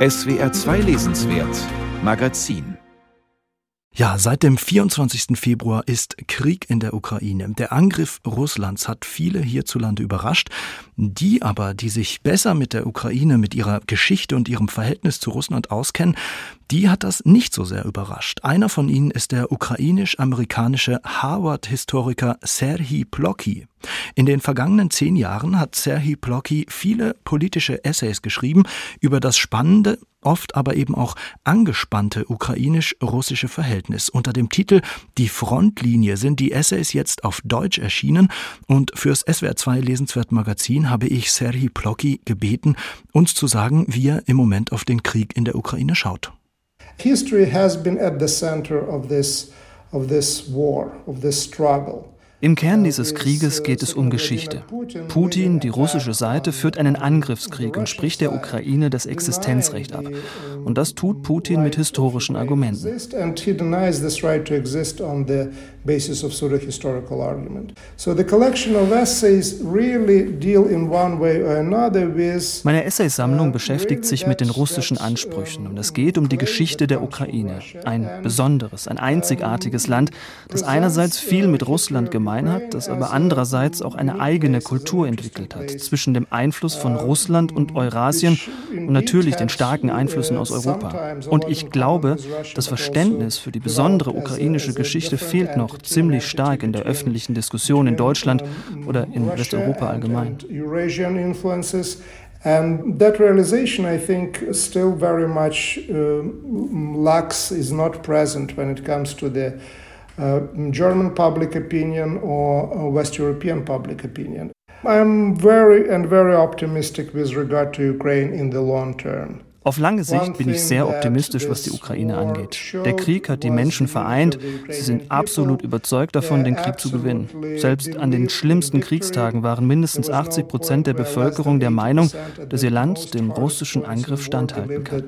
SWR 2 Lesenswert Magazin ja, seit dem 24. Februar ist Krieg in der Ukraine. Der Angriff Russlands hat viele hierzulande überrascht. Die aber, die sich besser mit der Ukraine, mit ihrer Geschichte und ihrem Verhältnis zu Russland auskennen, die hat das nicht so sehr überrascht. Einer von ihnen ist der ukrainisch-amerikanische Harvard-Historiker Serhii Plokhy. In den vergangenen zehn Jahren hat Serhii Plokhy viele politische Essays geschrieben über das spannende, oft aber eben auch angespannte ukrainisch-russische Verhältnis. Unter dem Titel Die Frontlinie sind die Essays jetzt auf Deutsch erschienen und fürs SWR2 Lesenswert Magazin habe ich Serhii Plokhy gebeten, uns zu sagen, wie er im Moment auf den Krieg in der Ukraine schaut. History has been at the center of this, of this war, of this struggle. Im Kern dieses Krieges geht es um Geschichte. Putin, die russische Seite, führt einen Angriffskrieg und spricht der Ukraine das Existenzrecht ab. Und das tut Putin mit historischen Argumenten. basis of sort of historical argument. So the collection of essays really deal in one way or another with Meine Essaysammlung beschäftigt sich mit den russischen Ansprüchen und es geht um die Geschichte der Ukraine, ein besonderes, ein einzigartiges Land, das einerseits viel mit Russland gemeinsam gemein hat, das aber andererseits auch eine eigene Kultur entwickelt hat, zwischen dem Einfluss von Russland und Eurasien und natürlich den starken Einflüssen aus Europa. Und ich glaube, das Verständnis für die besondere ukrainische Geschichte fehlt noch ziemlich stark in der öffentlichen Diskussion in Deutschland oder in Westeuropa allgemein. And that realization, I think, still very much uh, lacks, is not present when it comes to the German public opinion or uh, West European public opinion. I'm very and very optimistic with regard to Ukraine in the long term. Auf lange Sicht bin ich sehr optimistisch, was die Ukraine angeht. Der Krieg hat die Menschen vereint. Sie sind absolut überzeugt davon, den Krieg zu gewinnen. Selbst an den schlimmsten Kriegstagen waren mindestens 80 Prozent der Bevölkerung der Meinung, dass ihr Land dem russischen Angriff standhalten kann.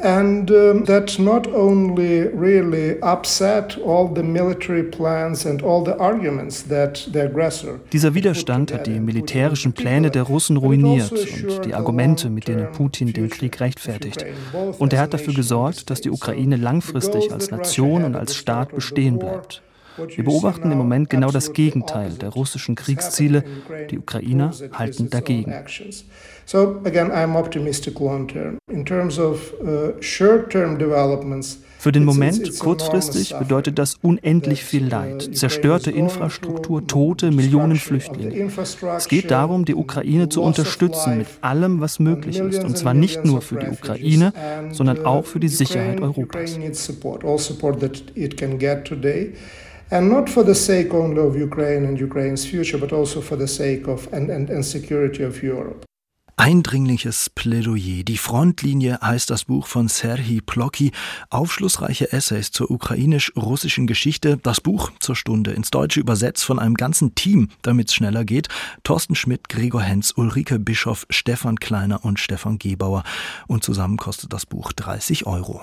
And um, that not only really upset all the military plans and all the arguments that the aggressor. Dieser Widerstand hat die militärischen Pläne der Russen ruiniert und die Argumente, mit denen Putin den Krieg rechtfertigt. Und er hat dafür gesorgt, dass die Ukraine langfristig als Nation und als Staat bestehen bleibt. Wir beobachten im Moment genau das Gegenteil der russischen Kriegsziele. Die Ukrainer halten dagegen. So again, I'm optimistic long term. In terms of uh, short-term developments. Für den Moment, kurzfristig, bedeutet das unendlich viel Leid, zerstörte Infrastruktur, Tote, Millionen Flüchtlinge. Es geht darum, die Ukraine zu unterstützen mit allem, was möglich ist, und zwar nicht nur für die Ukraine, sondern auch für die Sicherheit Europas. And not for the sake only of Ukraine and Ukraine's future, but also for the sake of and, and, and security of Europe. Eindringliches Plädoyer. Die Frontlinie heißt das Buch von Serhii Plokhy. Aufschlussreiche Essays zur ukrainisch-russischen Geschichte. Das Buch zur Stunde ins Deutsche übersetzt von einem ganzen Team, damit es schneller geht. Thorsten Schmidt, Gregor Henz, Ulrike Bischoff, Stefan Kleiner und Stefan Gebauer. Und zusammen kostet das Buch 30 Euro.